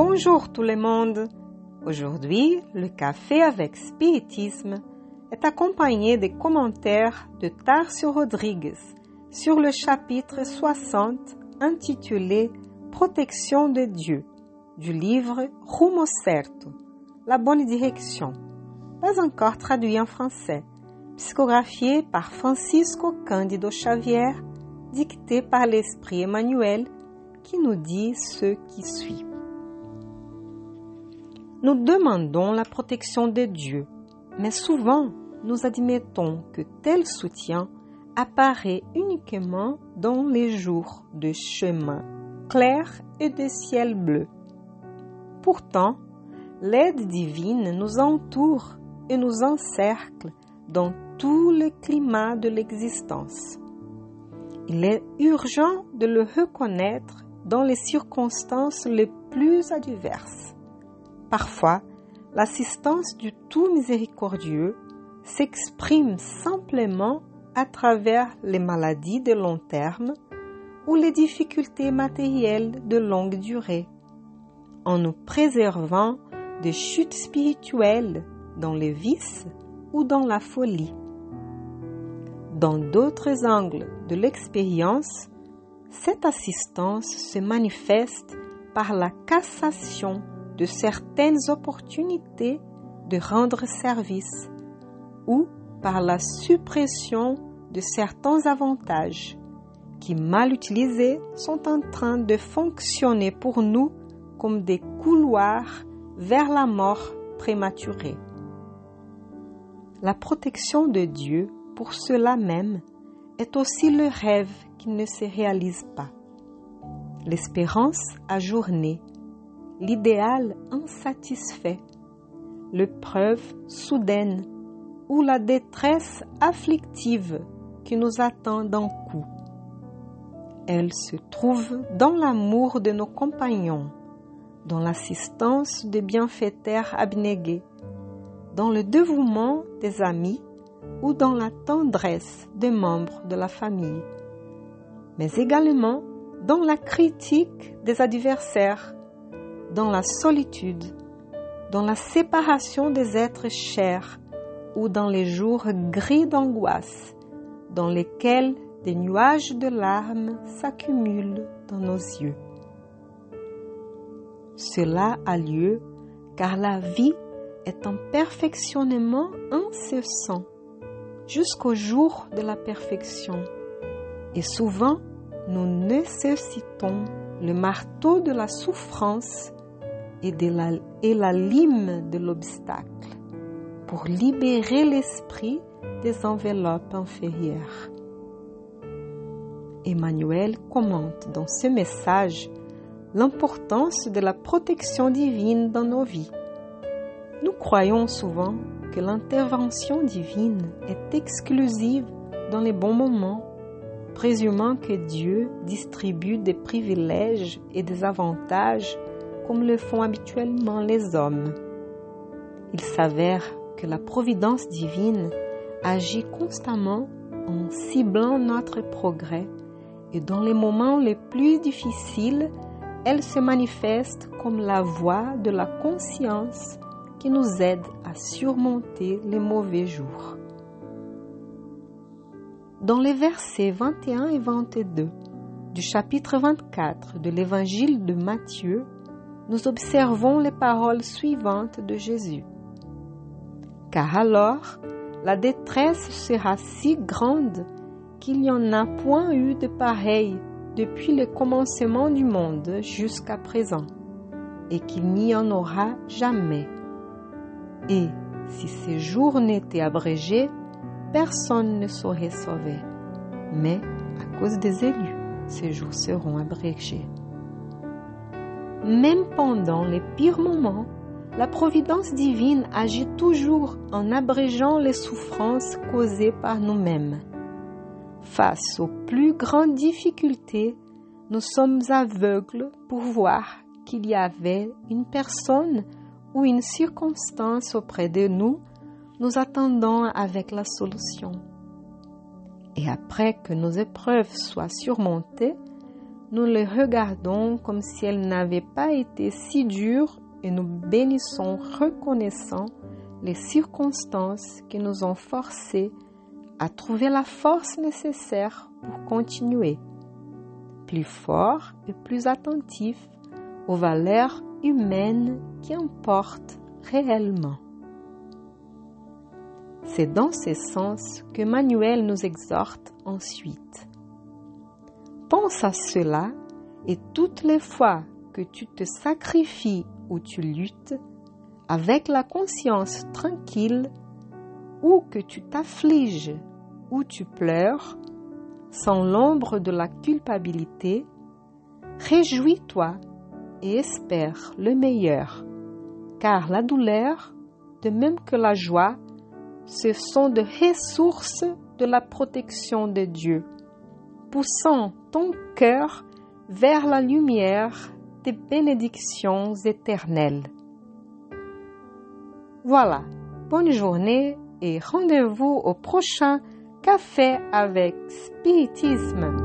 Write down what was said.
Bonjour tout le monde. Aujourd'hui, le café avec spiritisme est accompagné des commentaires de Tarcio Rodrigues sur le chapitre 60 intitulé Protection de Dieu du livre Rumo Certo, la bonne direction, pas encore traduit en français, psychographié par Francisco Cândido Xavier, dicté par l'Esprit Emmanuel, qui nous dit ce qui suit. Nous demandons la protection de Dieu, mais souvent nous admettons que tel soutien apparaît uniquement dans les jours de chemin clair et de ciel bleu. Pourtant, l'aide divine nous entoure et nous encercle dans tout le climat de l'existence. Il est urgent de le reconnaître dans les circonstances les plus adverses. Parfois, l'assistance du tout miséricordieux s'exprime simplement à travers les maladies de long terme ou les difficultés matérielles de longue durée, en nous préservant des chutes spirituelles dans les vices ou dans la folie. Dans d'autres angles de l'expérience, cette assistance se manifeste par la cassation de certaines opportunités de rendre service ou par la suppression de certains avantages qui, mal utilisés, sont en train de fonctionner pour nous comme des couloirs vers la mort prématurée. La protection de Dieu, pour cela même, est aussi le rêve qui ne se réalise pas. L'espérance ajournée, l'idéal insatisfait, l'épreuve soudaine ou la détresse afflictive qui nous attend d'un coup. Elle se trouve dans l'amour de nos compagnons, dans l'assistance des bienfaiteurs abnégés, dans le dévouement des amis ou dans la tendresse des membres de la famille, mais également dans la critique des adversaires, dans la solitude, dans la séparation des êtres chers ou dans les jours gris d'angoisse dans lesquels des nuages de larmes s'accumulent dans nos yeux. Cela a lieu car la vie est un perfectionnement incessant jusqu'au jour de la perfection. Et souvent, nous nécessitons le marteau de la souffrance et, la, la lime de l'obstacle pour libérer l'esprit des enveloppes inférieures. Emmanuel commente dans ce message l'importance de la protection divine dans nos vies. Nous croyons souvent que l'intervention divine est exclusive dans les bons moments, présumant que Dieu distribue des privilèges et des avantages comme le font habituellement les hommes. Il s'avère que la providence divine agit constamment en ciblant notre progrès et dans les moments les plus difficiles, elle se manifeste comme la voix de la conscience qui nous aide à surmonter les mauvais jours. Dans les versets 21 et 22 du chapitre 24 de l'évangile de Matthieu, nous observons les paroles suivantes de Jésus. Car alors, la détresse sera si grande qu'il n'y en a point eu de pareil depuis le commencement du monde jusqu'à présent, et qu'il n'y en aura jamais. Et si ces jours n'étaient abrégés, personne ne saurait sauver. Mais à cause des élus, ces jours seront abrégés. Même pendant les pires moments, la providence divine agit toujours en abrégeant les souffrances causées par nous-mêmes. Face aux plus grandes difficultés, nous sommes aveugles pour voir qu'il y avait une personne ou une circonstance auprès de nous, nous attendons avec la solution. Et après que nos épreuves soient surmontées, nous les regardons comme si elles n'avaient pas été si dures et nous bénissons reconnaissant les circonstances qui nous ont forcés à trouver la force nécessaire pour continuer, plus fort et plus attentif aux valeurs humaines qui importent réellement. C'est dans ce sens que Manuel nous exhorte ensuite. Pense à cela et toutes les fois que tu te sacrifies ou tu luttes, avec la conscience tranquille, ou que tu t'affliges ou tu pleures, sans l'ombre de la culpabilité, réjouis-toi et espère le meilleur, car la douleur, de même que la joie, ce sont des ressources de la protection de Dieu, poussant ton cœur vers la lumière des bénédictions éternelles. Voilà, bonne journée et rendez-vous au prochain Café avec Spiritisme.